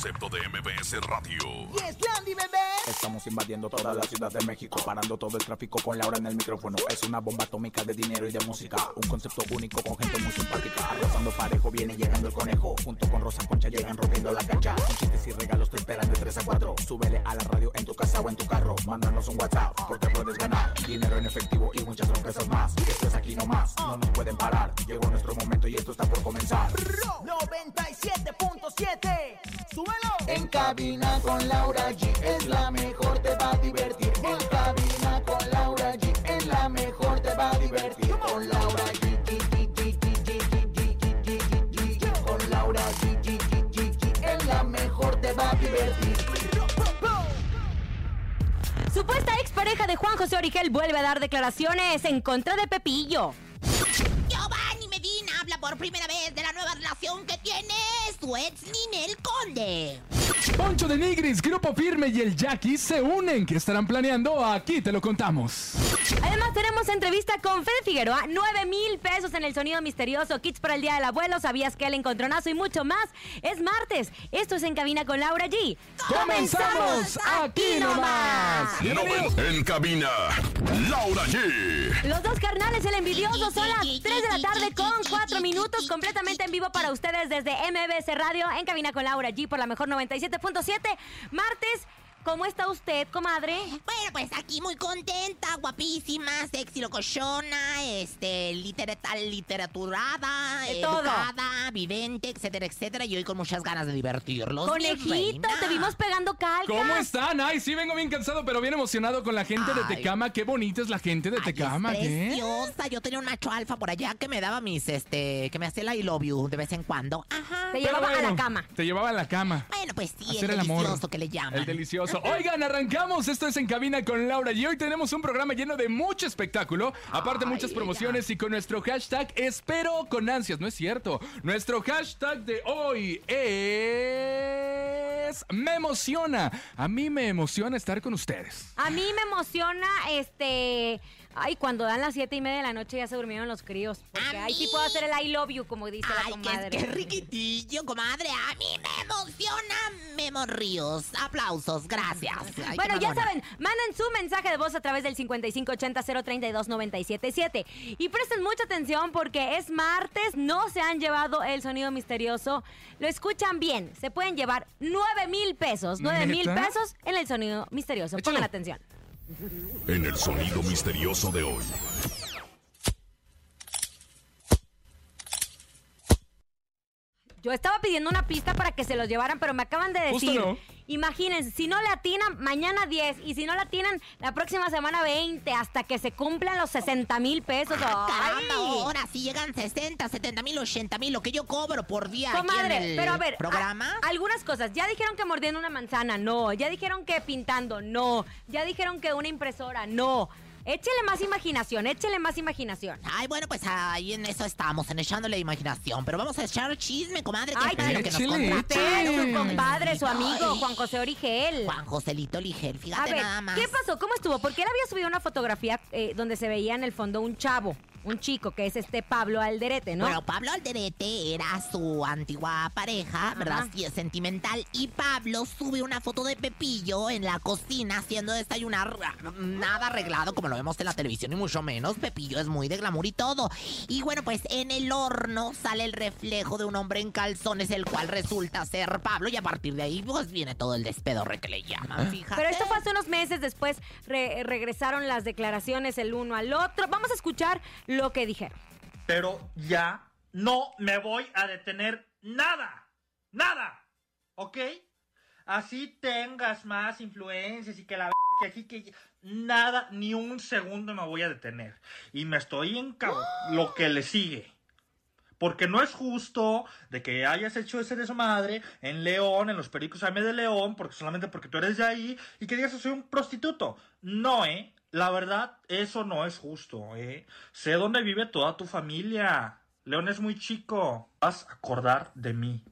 Concepto de MBS Radio. Yes, Landy, bebé. Estamos invadiendo toda la ciudad de México, parando todo el tráfico con Laura en el micrófono. Es una bomba atómica de dinero y de música. Un concepto único con gente muy simpática. Arrasando parejo, viene llegando el conejo. Junto con Rosa Concha llegan rompiendo la cancha. Con chistes y regalos te esperan de 3 a 4. Súbele a la radio en tu casa o en tu carro. Mándanos un WhatsApp porque puedes ganar. Dinero en efectivo y muchas sorpresas más. Esto es aquí nomás, no nos pueden parar. Llegó nuestro momento y esto está por comenzar. 97.7. En cabina con Laura G es la mejor, te va a divertir. En cabina con Laura G es la mejor, te va a divertir. Con Laura G. Con Laura G. Es la mejor, te va a divertir. Supuesta expareja de Juan José Origel vuelve a dar declaraciones en contra de Pepillo. Por primera vez de la nueva relación que tiene su ex Ninel Conde. Poncho de Nigris, Grupo Firme y el Jackie se unen. ¿Qué estarán planeando? Aquí te lo contamos. Además tenemos entrevista con Fede Figueroa, 9 mil pesos en el sonido misterioso, kits para el Día del Abuelo, sabías que el encontronazo y mucho más. Es martes, esto es En Cabina con Laura G. ¡Comenzamos aquí nomás! En cabina, Laura G. Los dos carnales, el envidioso, son las 3 de la tarde con 4 minutos, completamente en vivo para ustedes desde MBS Radio, en cabina con Laura G por la mejor 97.7. Martes, ¿cómo está usted, comadre? Bueno, pues aquí muy contenta, guapísima, sexy locochona, este, literata, literaturada, todo. educada, vidente, etcétera, etcétera. Y hoy con muchas ganas de divertirlos. Conejito, te vimos pegando calcas. ¿Cómo están? Ay, sí, vengo bien cansado, pero bien emocionado con la gente de. Tecama. Qué bonita es la gente de Ay, Tecama, es ¿qué? preciosa. Yo tenía un macho alfa por allá que me daba mis, este, que me hacía el I love you de vez en cuando. Ajá. Te Pero llevaba a la cama. Te llevaba a la cama. Bueno, pues sí, Hacer el el amor. delicioso que le llaman. El delicioso. Oigan, arrancamos. Esto es En Cabina con Laura y hoy tenemos un programa lleno de mucho espectáculo. Aparte, Ay, muchas promociones y con nuestro hashtag Espero con ansias. No es cierto. Nuestro hashtag de hoy es... Me emociona. A mí me emociona estar con ustedes. A mí me emociona, este... Ay, cuando dan las siete y media de la noche ya se durmieron los críos. Porque ahí sí puedo hacer el I love you, como dice la Ay, comadre. qué, qué riquitillo, comadre. A mí me emociona Memo Ríos. Aplausos, gracias. Ay, Bueno, ya saben, manden su mensaje de voz a través del 5580-032-977. Y presten mucha atención porque es martes, no se han llevado el sonido misterioso. Lo escuchan bien, se pueden llevar 9 mil pesos, 9 mil pesos en el sonido misterioso. Pongan atención. En el sonido misterioso de hoy. Yo estaba pidiendo una pista para que se los llevaran, pero me acaban de Justo decir. no. Imagínense, si no le atinan, mañana 10. Y si no le atinan, la próxima semana 20. Hasta que se cumplan los 60 mil pesos. Ah. Caramba, ahora sí llegan 60, 70 mil, 80 mil, lo que yo cobro por día aquí Comadre, en el pero a ver, programa. a- algunas cosas. Ya dijeron que mordiendo una manzana, no. Ya dijeron que pintando, no. Ya dijeron que una impresora, no. Échele más imaginación, échele más imaginación. Ay, bueno, pues ahí en eso estamos, en echándole imaginación. Pero vamos a echar chisme, comadre, que Ay, para lo que nos contrataron. Su compadre, su amigo, Juan José Origel. Juan Joselito Ligel, A fíjate ver, nada más. ¿qué pasó? ¿Cómo estuvo? Porque él había subido una fotografía eh, donde se veía en el fondo un chavo, un chico, que es este Pablo Alderete, ¿no? Bueno, Pablo Alderete era su antigua pareja, ¿verdad? Ajá. Sí, es sentimental. Y Pablo sube una foto de Pepillo en la cocina haciendo desayunar. Nada arreglado como lo vemos en la televisión, y mucho menos. Pepillo es muy de glamour y todo. Y bueno, pues en el horno sale el reflejo de un hombre en calzones, el cual resulta ser Pablo. Y a partir de ahí, pues viene todo el despedorre que le llaman, fíjate. Pero esto fue hace unos meses, después re- regresaron las declaraciones el uno al otro. Vamos a escuchar lo que dijeron. pero ya no me voy a detener nada. Nada. ¿Ok? Así tengas más influencias y que la que aquí que nada, ni un segundo me voy a detener. Y me estoy en lo que le sigue. Porque no es justo de que hayas hecho ese desmadre en León, en los pericos AM de León, porque solamente porque tú eres de ahí, y que digas que soy un prostituto. No, ¿eh? La verdad, eso no es justo, ¿eh? Sé dónde vive toda tu familia. León es muy chico. Vas a acordar de mí.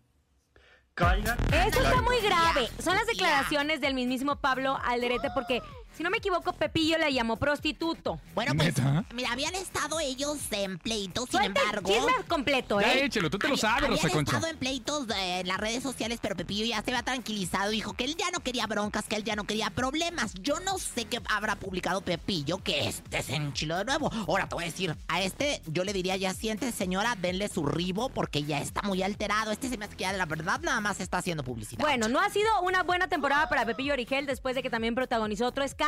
Caiga. Eso está muy grave. Son las declaraciones del mismísimo Pablo Alderete porque si no me equivoco, Pepillo le llamó prostituto. Bueno, pues, ¿Neta? mira, habían estado ellos en pleitos, sin Suelta el embargo. chisme completo, Ya ¿eh? échelo, tú te lo sabes, Rosa habían Concha. estado en pleitos eh, en las redes sociales, pero Pepillo ya se había tranquilizado. Dijo que él ya no quería broncas, que él ya no quería problemas. Yo no sé qué habrá publicado Pepillo, que este se enchiló de nuevo. Ahora te voy a decir, a este yo le diría, ya siente, señora, denle su ribo, porque ya está muy alterado. Este se me hace que ya de la verdad nada más está haciendo publicidad. Bueno, no ha sido una buena temporada para Pepillo Origel después de que también protagonizó otro escándalo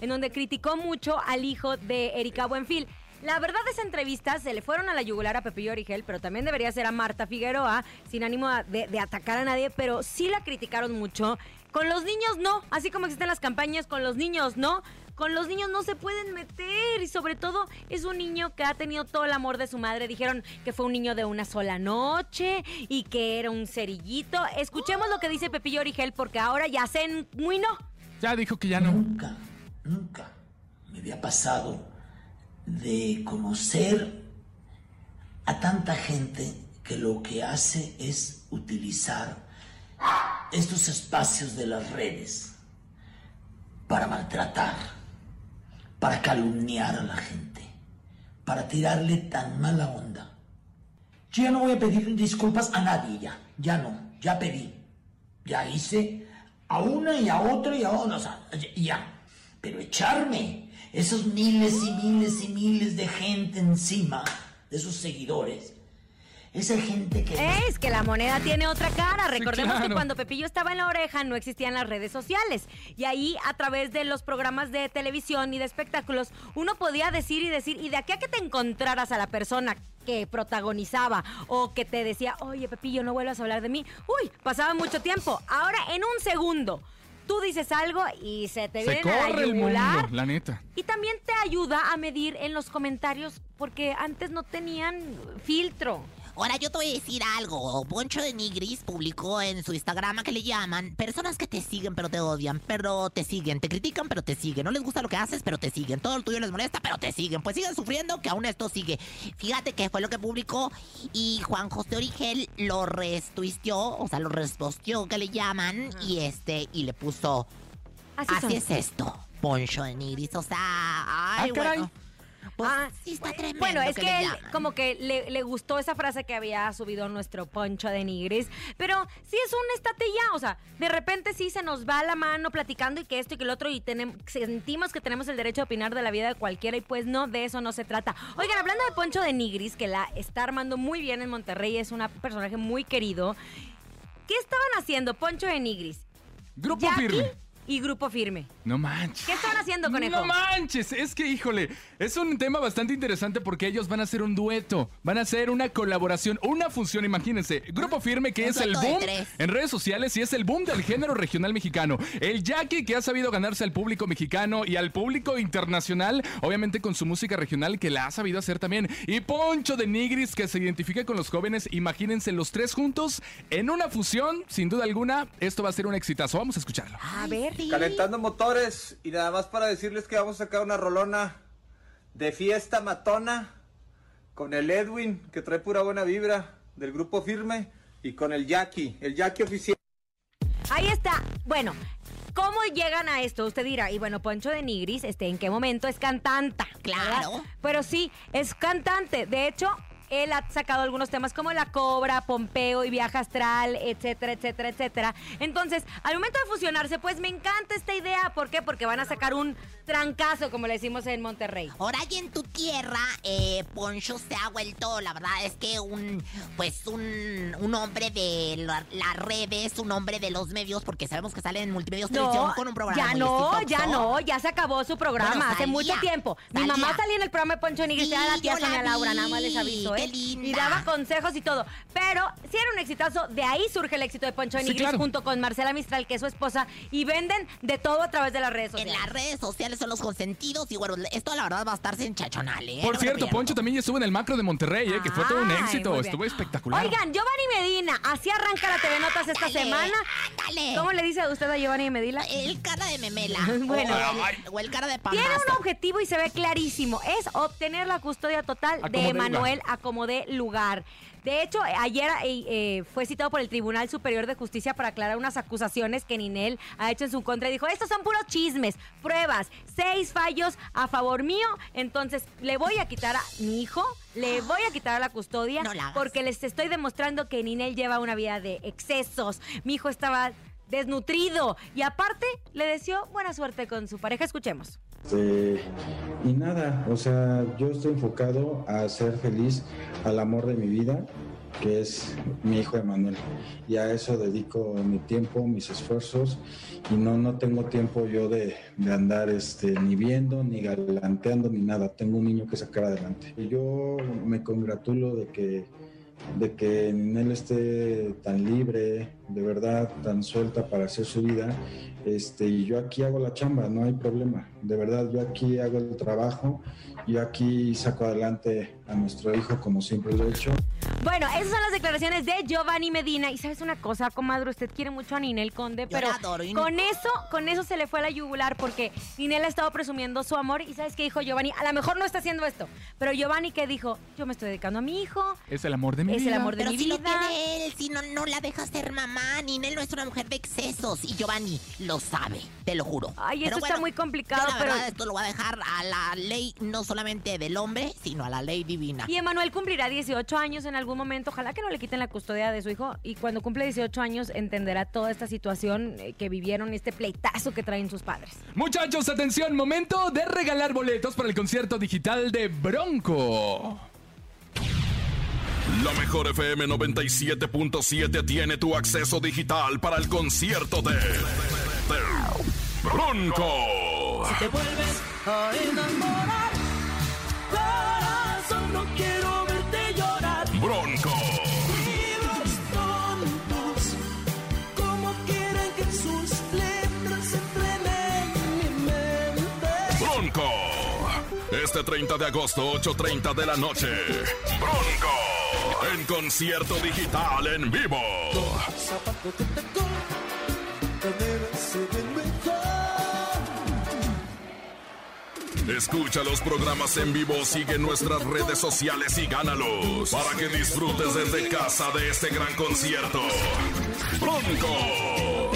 en donde criticó mucho al hijo de Erika Buenfil. La verdad, esa entrevista se le fueron a la yugular a Pepillo Origel, pero también debería ser a Marta Figueroa, sin ánimo de, atacar a nadie, pero sí la criticaron mucho. Con los niños no, así como existen las campañas con los niños no. Con los niños no se pueden meter y sobre todo es un niño que ha tenido todo el amor de su madre. Dijeron que fue un niño de una sola noche y que era un cerillito. Escuchemos lo que dice Pepillo Origel porque ahora ya se no. Ya dijo que ya no. Nunca, nunca me había pasado de conocer a tanta gente que lo que hace es utilizar estos espacios de las redes para maltratar, para calumniar a la gente, para tirarle tan mala onda. Yo ya no voy a pedir disculpas a nadie ya, ya no, ya pedí, ya hice a una y a otra y a otra, o sea, ya. Pero echarme esos miles y miles y miles de gente encima, de esos seguidores, esa gente que... Es que la moneda tiene otra cara. Recordemos que claro. cuando Pepillo estaba en la oreja no existían las redes sociales. Y ahí, a través de los programas de televisión y de espectáculos, uno podía decir y decir, y de aquí a que te encontraras a la persona que protagonizaba o que te decía, oye Pepillo, no vuelvas a hablar de mí, uy, pasaba mucho tiempo. Ahora, en un segundo, tú dices algo y se te viene a la yugular. la neta. Y también te ayuda a medir en los comentarios porque antes no tenían filtro. Ahora yo te voy a decir algo. Poncho de Nigris publicó en su Instagram que le llaman personas que te siguen pero te odian, pero te siguen, te critican pero te siguen, no les gusta lo que haces pero te siguen, todo lo tuyo les molesta pero te siguen, pues siguen sufriendo que aún esto sigue. Fíjate que fue lo que publicó y Juan José Origel lo restuisteó, o sea, lo resposteó que le llaman y este y le puso Así, es esto. Poncho de Nigris, o sea, ay, Ah, caray. Bueno. Pues Ah, sí está tremendo. Bueno, es que que, le él llaman. como que le, le gustó esa frase que había subido nuestro Poncho de Nigris, pero sí es un estate ya, o sea, de repente sí se nos va la mano platicando y que esto y que el otro y tenemos, sentimos que tenemos el derecho a opinar de la vida de cualquiera y pues no, de eso no se trata. Oigan, hablando de Poncho de Nigris, que la está armando muy bien en Monterrey, es un personaje muy querido, ¿qué estaban haciendo Poncho de Nigris? Grupo Jackie firme. Y Grupo Firme. No manches. ¿Qué estaban haciendo, conejo? No manches, es que híjole, es un tema bastante interesante porque ellos van a hacer un dueto, van a hacer una colaboración, una función, imagínense. Grupo Firme que Un es el boom en redes sociales y es el boom del género regional mexicano. El Jackie que ha sabido ganarse al público mexicano y al público internacional, obviamente con su música regional que la ha sabido hacer también. Y Poncho de Nigris que se identifica con los jóvenes, imagínense los tres juntos en una fusión, sin duda alguna, esto va a ser un exitazo. Vamos a escucharlo. A ver. Calentando motores y nada más para decirles que vamos a sacar una rolona de fiesta matona con el Edwin que trae pura buena vibra del grupo firme y con el Jackie, el Jackie oficial. Ahí está. Bueno, ¿cómo llegan a esto? Usted dirá, y bueno, Poncho de Nigris, este, ¿en qué momento es cantanta? Claro. ¿verdad? Pero sí, es cantante. De hecho, él ha sacado algunos temas como La Cobra, Pompeo y Viaje Astral, etcétera, etcétera, etcétera. Entonces, al momento de fusionarse, pues me encanta esta idea. ¿Por qué? Porque van a sacar un trancazo, como le decimos en Monterrey. Ahora y en tu tierra, eh, Poncho se ha vuelto, la verdad es que un, pues un, un hombre de la- las redes, un hombre de los medios, porque sabemos que sale en multimedios televisión con un programa ya no, ya no, ya se acabó su programa Bueno, hace mucho tiempo. Mi salía. mamá salía en el programa de Poncho Nigris, Sí, la tía yo la Sonia Laura, nada más les aviso, ¿eh? Linda. Y daba consejos y todo. Pero sí era un exitazo. De ahí surge el éxito de Poncho de Sí, Nigris claro. junto con Marcela Mistral, que es su esposa. Y venden de todo a través de las redes En sociales. las redes sociales son los consentidos y bueno, esto la verdad va a estar sensacional, ¿eh? Por No cierto. Poncho también ya estuvo en el macro de Monterrey, ¿eh? que fue todo un éxito. Estuvo espectacular. Oigan, Giovanni Medina, así arranca la TV Notas esta semana. ¿Cómo le dice a usted a Giovanni Medina? El cara de memela. Bueno. o, el, o el cara de Tiene pandazo. un objetivo y se ve clarísimo. Es obtener la custodia total Acomodé de. Emanuel Acomodé Lugar. De hecho, ayer eh, eh, fue citado por el Tribunal Superior de Justicia para aclarar unas acusaciones que Ninel ha hecho en su contra y dijo, estos son puros chismes, pruebas, seis fallos a favor mío, entonces le voy a quitar a mi hijo, le voy a quitar la custodia No la hagas. porque les estoy demostrando que Ninel lleva una vida de excesos. Mi hijo estaba desnutrido y aparte le deseó buena suerte con su pareja. Escuchemos. Este, y nada, o sea, yo estoy enfocado a ser feliz al amor de mi vida, que es mi hijo Emanuel. Y a eso dedico mi tiempo, mis esfuerzos, y no, no tengo tiempo yo de, de andar este, ni viendo, ni galanteando, ni nada. Tengo un niño que sacar adelante. Yo me congratulo de que de que él esté tan libre, de verdad, tan suelta para hacer su vida. Este, y yo aquí hago la chamba, no hay problema. De verdad, yo aquí hago el trabajo, yo aquí saco adelante a nuestro hijo como siempre lo he hecho. Bueno, esas son las declaraciones de Giovanni Medina. Y sabes una cosa, comadre, usted quiere mucho a Ninel Conde, Yo pero la adoro y- con eso, con eso se le fue a la yugular porque Ninel ha estado presumiendo su amor. Y sabes qué dijo Giovanni, a lo mejor no está haciendo esto, pero Giovanni que dijo, yo me estoy dedicando a mi hijo, Es el amor de mi es vida. el amor de Pero mi si lo vida. tiene él, si no, no la deja ser mamá. Ninel no es una mujer de excesos. Y Giovanni lo sabe, te lo juro. Ay, Pero esto está muy complicado, yo la pero- verdad, esto lo voy a dejar a la ley, no solamente del hombre, sino a la ley divina. Y Emanuel cumplirá 18 años en algún momento. Ojalá que no le quiten la custodia de su hijo. Y cuando cumple 18 años entenderá toda esta situación eh, que vivieron, este pleitazo que traen sus padres. Muchachos, atención, momento de regalar boletos para el concierto digital de Bronco. La mejor FM 97.7 tiene tu acceso digital para el concierto de, de Bronco. Te vuelves a enamorar. Corazón, no quiero Este 30 de agosto, 8.30 de la noche. Bronco. En concierto digital en vivo. Escucha los programas en vivo, sigue nuestras redes sociales y gánalos para que disfrutes desde casa de este gran concierto. Bronco.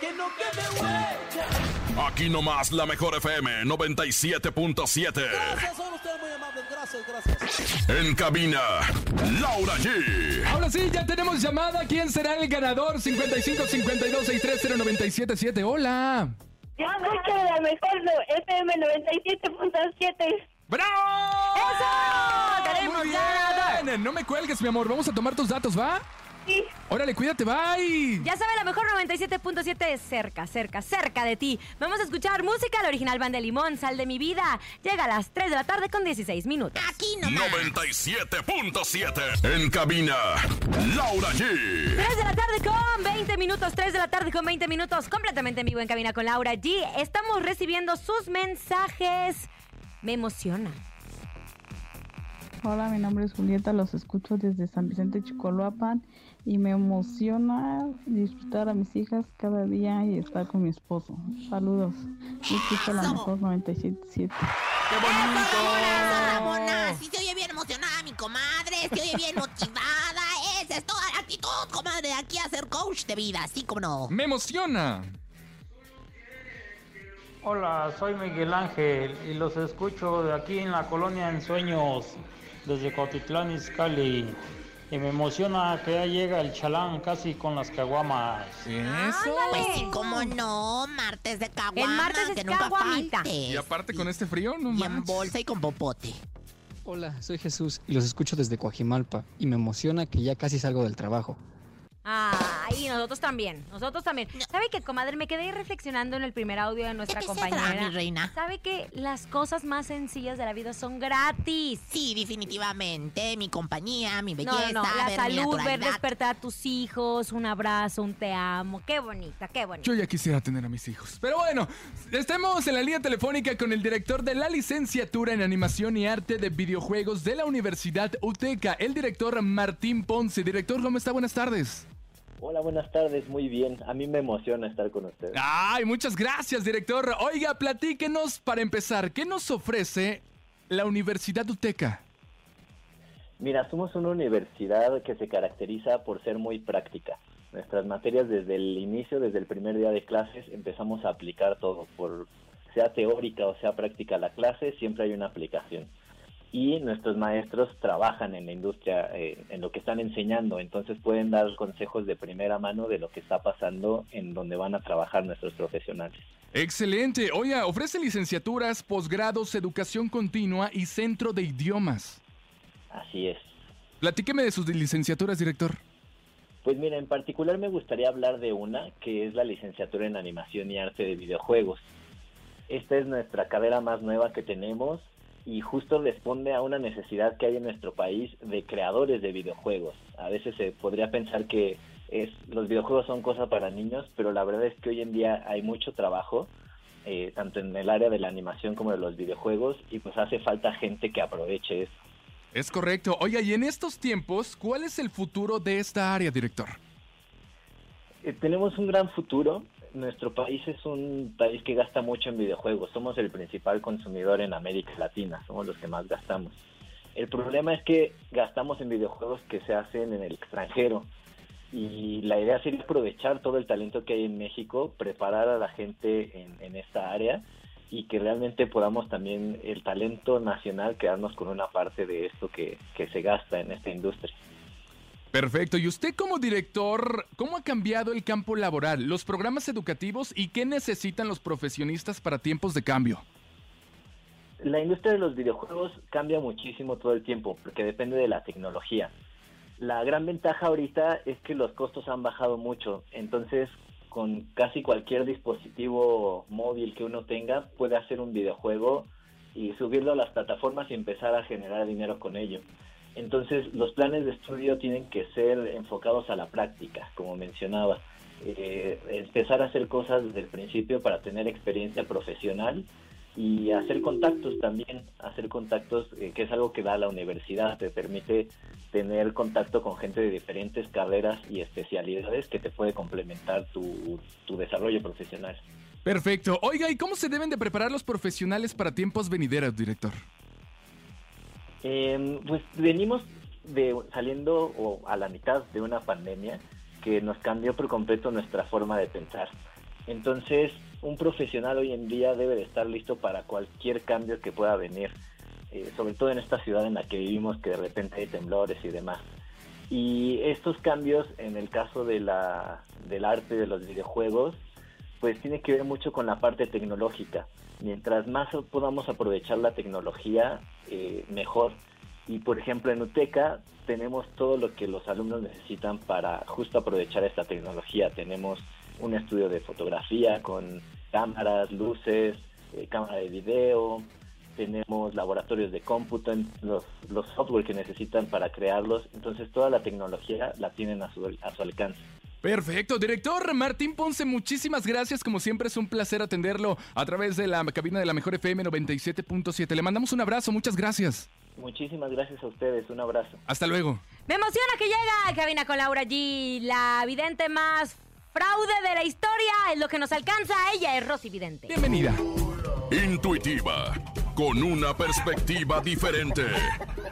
Que no quede huella. Aquí nomás la mejor FM 97.7. Gracias, son ustedes muy amables. Gracias, gracias. En cabina, Laura G. Ahora sí, ya tenemos llamada. ¿Quién será el ganador? 55 52 630 977. Hola. Yo escucho la mejor no- FM 97.7. ¡Bravo! ¡Eso! ¡Tenemos Muy ganador! bien. No me cuelgues, mi amor. Vamos a tomar tus datos, ¿va? Órale, cuídate, bye. Ya sabe, la mejor 97.7 es cerca, cerca, cerca de ti. Vamos a escuchar música, la original Banda de Limón, Sal de mi vida. Llega a las 3 de la tarde con 16 minutos. Aquí nomás. 97.7. En cabina, Laura G. 3 de la tarde con 20 minutos, 3 de la tarde con 20 minutos, completamente en vivo en cabina con Laura G. Estamos recibiendo sus mensajes. Me emociona. Hola, mi nombre es Julieta, los escucho desde San Vicente Chicoloapan y me emociona disfrutar a mis hijas cada día y estar con mi esposo. Saludos. Escucho la mejor 977. Ramona, Ramona, si se oye bien emocionada mi comadre, se oye bien motivada, esa es toda la actitud, comadre, de aquí a ser coach de vida, así como no. Me emociona. Hola, soy Miguel Ángel y los escucho de aquí en la colonia En Sueños, desde Cotitlán, Izcalli. Y me emociona que ya llega el chalán casi con las caguamas. Eso. Pues sí, cómo no, martes de caguama, El martes es que nunca caguamita. falte. Y aparte con este frío, no Y en bolsa y con popote. Hola, soy Jesús y los escucho desde Coajimalpa y me emociona que ya casi salgo del trabajo. Ay, Ay, nosotros también, nosotros también. ¿Sabe qué, comadre? Me quedé reflexionando en el primer audio de nuestra qué compañera. mi reina? ¿Sabe que las cosas más sencillas de la vida son gratis? Sí, definitivamente. Mi compañía, mi No, belleza, no, no, la ver mi salud, ver despertar a tus hijos, un abrazo, un te amo. Qué bonita, qué bonita. Yo ya quisiera tener a mis hijos. Pero bueno, estamos en la línea telefónica con el director de la licenciatura en animación y arte de videojuegos de la Universidad UTECA, el director Martín Ponce. Director, ¿cómo está? Buenas tardes. Hola, buenas tardes, muy bien. A mí me emociona estar con ustedes. Ay, muchas gracias, director. Oiga, platíquenos para empezar, ¿qué nos ofrece la Universidad UTECA? Mira, somos una universidad que se caracteriza por ser muy práctica. Nuestras materias desde el inicio, desde el primer día de clases, empezamos a aplicar todo. Por sea teórica o sea práctica la clase, siempre hay una aplicación. Y nuestros maestros trabajan en la industria, eh, en lo que están enseñando, entonces pueden dar consejos de primera mano de lo que está pasando en donde van a trabajar nuestros profesionales. Excelente. Oiga, ofrece licenciaturas, posgrados, educación continua y centro de idiomas. Así es. Platíqueme de sus licenciaturas, director. Pues mira, en particular me gustaría hablar de una que es la licenciatura en animación y arte de videojuegos. Esta es nuestra carrera más nueva que tenemos y justo responde a una necesidad que hay en nuestro país de creadores de videojuegos. A veces se podría pensar que es los videojuegos son cosas para niños, pero la verdad es que hoy en día hay mucho trabajo, eh, tanto en el área de la animación como de los videojuegos, y pues hace falta gente que aproveche eso. Es correcto. Oiga, y en estos tiempos, ¿cuál es el futuro de esta área, director? Eh, tenemos un gran futuro. Nuestro país es un país que gasta mucho en videojuegos. Somos el principal consumidor en América Latina. Somos los que más gastamos. El problema es que gastamos en videojuegos que se hacen en el extranjero. Y la idea sería aprovechar todo el talento que hay en México, preparar a la gente en, esta área y que realmente podamos también el talento nacional quedarnos con una parte de esto que se gasta en esta industria. Perfecto. Y usted como director, ¿cómo ha cambiado el campo laboral, los programas educativos y qué necesitan los profesionistas para tiempos de cambio? La industria de los videojuegos cambia muchísimo todo el tiempo porque depende de la tecnología. La gran ventaja ahorita es que los costos han bajado mucho, entonces con casi cualquier dispositivo móvil que uno tenga puede hacer un videojuego y subirlo a las plataformas y empezar a generar dinero con ello. Entonces los planes de estudio tienen que ser enfocados a la práctica, como mencionaba. Eh, empezar a hacer cosas desde el principio para tener experiencia profesional y hacer contactos también, hacer contactos, eh, que es algo que da la universidad, te permite tener contacto con gente de diferentes carreras y especialidades que te puede complementar tu, tu desarrollo profesional. Perfecto. Oiga, ¿y cómo se deben de preparar los profesionales para tiempos venideros, director? Eh, pues venimos de saliendo o a la mitad de una pandemia que nos cambió por completo nuestra forma de pensar. Entonces, un profesional hoy en día debe de estar listo para cualquier cambio que pueda venir, eh, sobre todo en esta ciudad en la que vivimos, que de repente hay temblores y demás. Y estos cambios, en el caso de la, del arte de los videojuegos, pues tiene que ver mucho con la parte tecnológica. Mientras más podamos aprovechar la tecnología, eh, mejor. Y por ejemplo en UTECA tenemos todo lo que los alumnos necesitan para justo aprovechar esta tecnología. Tenemos un estudio de fotografía con cámaras, luces, eh, cámara de video, tenemos laboratorios de cómputo, los, los software que necesitan para crearlos. Entonces toda la tecnología la tienen a su, a su alcance. Perfecto, director Martín Ponce, muchísimas gracias. Como siempre es un placer atenderlo a través de la cabina de la Mejor FM 97.7. Le mandamos un abrazo, muchas gracias. Muchísimas gracias a ustedes, un abrazo. Hasta luego. Me emociona que llega a cabina con Laura G, la vidente más fraude de la historia. Es lo que nos alcanza. Ella es Rosy Vidente. Bienvenida. Intuitiva, con una perspectiva diferente.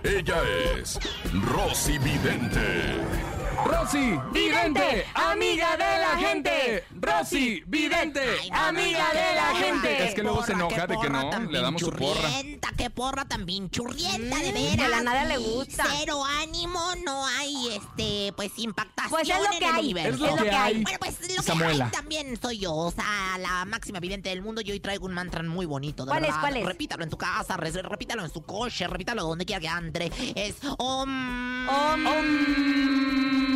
Ella es Rosy Vidente. Rosy Vidente, amiga de la gente. Rosy Vidente, amiga de la gente. Es que luego se enoja de que no, le damos su porra. Churrienta, qué porra tan churrienta, de Mm, veras. de la nada le gusta. Cero ánimo, no hay, este, pues, impactación Pues es lo en que el hay, universo. es lo que hay. Bueno, pues, lo Samuela. que hay también soy yo, o sea, la máxima vidente del mundo. Yo hoy traigo un mantra muy bonito, de ¿Cuál es, cuál es? Repítalo en tu casa, re- repítalo en su coche, repítalo donde quiera que ande. Es Om... Om. Om.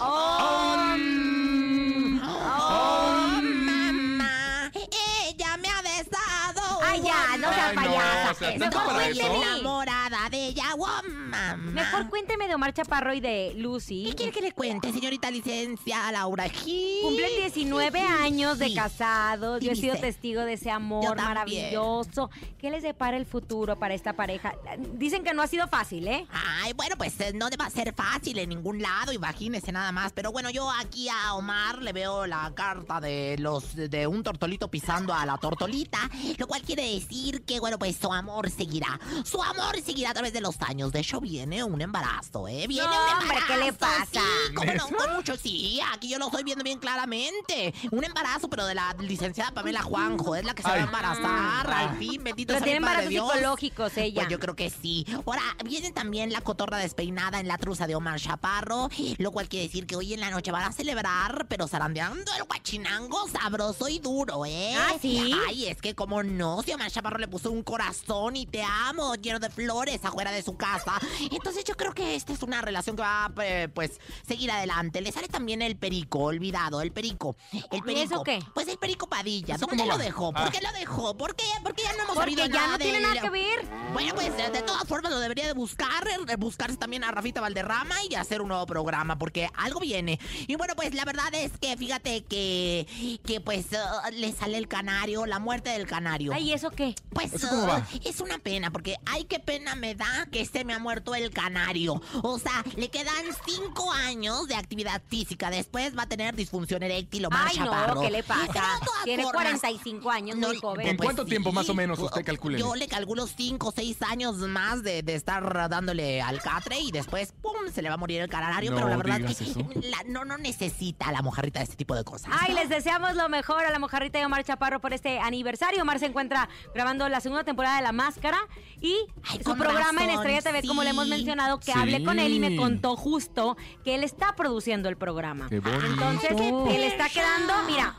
Oh, mamá. Ella me ha besado. Ay, ya, no seas Ay, no, payasa. enamorada de ella mamá. Mejor cuénteme de Omar Chaparro y de Lucy. ¿Qué quiere que le cuente, señorita licencia Laura Gil? Cumplen 19 años de casados. Yo he Sí, sido testigo de ese amor maravilloso. ¿Qué les depara el futuro para esta pareja? Dicen que no ha sido fácil, ¿eh? Ay, bueno, pues eh, no va a ser fácil en ningún lado, imagínese nada más. Pero bueno, yo aquí a Omar le veo la carta de los de un tortolito pisando a la tortolita, lo cual quiere decir que bueno, pues su amor seguirá. Su amor seguirá a través de los años. De hecho, viene un embarazo, ¿eh? Viene No, un hombre, embarazo. ¿qué le pasa? Sí, cómo no, con mucho sí. Aquí yo lo estoy viendo bien claramente. Un embarazo, pero de la licenciada Pamela Juanjo, es la que se va a embarazar. Ah. Al fin, bendito Pero sea tiene embarazos Dios. psicológicos ella. Pues yo creo que sí. Ahora, viene también la cotorra despeinada en la truza de Omar Chaparro, lo cual quiere decir que hoy en la noche van a celebrar, pero zarandeando el guachinango sabroso y duro, ¿eh? ¿Ah, sí? Ay, es que como no, si Omar Chaparro le puso un corazón y te amo lleno de flores afuera de su casa. Entonces yo creo que esta es una relación que va, eh, pues, seguir adelante. Le sale también el perico, olvidado, el perico. El perico. eso qué? Pues el perico Padilla. ¿Eso ¿Dónde cómo lo dejó? ¿Por Ah. qué lo dejó? ¿Por qué? Porque ya no hemos Porque sabido ya nada no tiene del- nada que ver. bueno, pues de, de todas formas lo debería de buscar, eh, buscarse también a Rafita Valderrama y hacer un nuevo programa, porque algo viene. Y bueno, pues la verdad es que fíjate que, que pues eh, le sale el canario, la muerte del canario. Ay, ¿y eso qué? Pues ¿Eso cómo va? eh, es una pena, porque ay, qué pena me da que se me ha muerto el canario. O sea, le quedan cinco años de actividad física. Después va a tener disfunción eréctil o más Ay, no, chaparro. ¿qué le pasa? Tiene formas, 45 años, no, muy joven. ¿En pues cuánto sí. tiempo más o menos usted calcula? Yo le calculo 5 o 6 años más de, de estar dándole al catre y después, ¡pum! se le va a morir el canario. No pero la verdad que la- no, no necesita la mojarrita de este tipo de cosas. Ay, ¿no? les deseamos lo mejor a la mojarrita de Omar Chaparro por este aniversario. Omar se encuentra grabando la segunda temporada de La Máscara y Ay, su programa en razón, Estrella TV, como le hemos mencionado, que Sí. hablé con él y me contó justo que él está produciendo el programa. Qué bonito. Entonces, le está quedando, mira,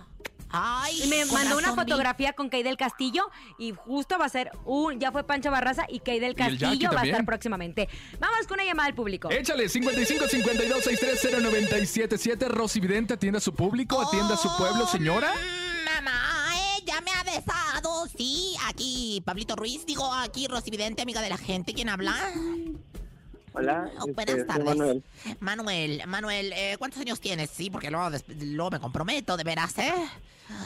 Ay, y me mandó una vi. fotografía con Kay del Castillo y justo va a ser un, ya fue Pancho Barraza y Kay del Castillo va a estar próximamente. Vamos con una llamada al público. Échale, 55 52 630 977 Rosy Vidente atienda a su público, atienda a su pueblo, señora. Ella me ha besado. Sí, aquí Pablito Ruiz, digo aquí Rosy Vidente, amiga de la gente. ¿Quién habla? Hola, Oh, este, buenas soy tardes. Manuel. Manuel, Manuel, eh, ¿cuántos años tienes? Sí, porque luego, luego me comprometo, de veras, ¿eh?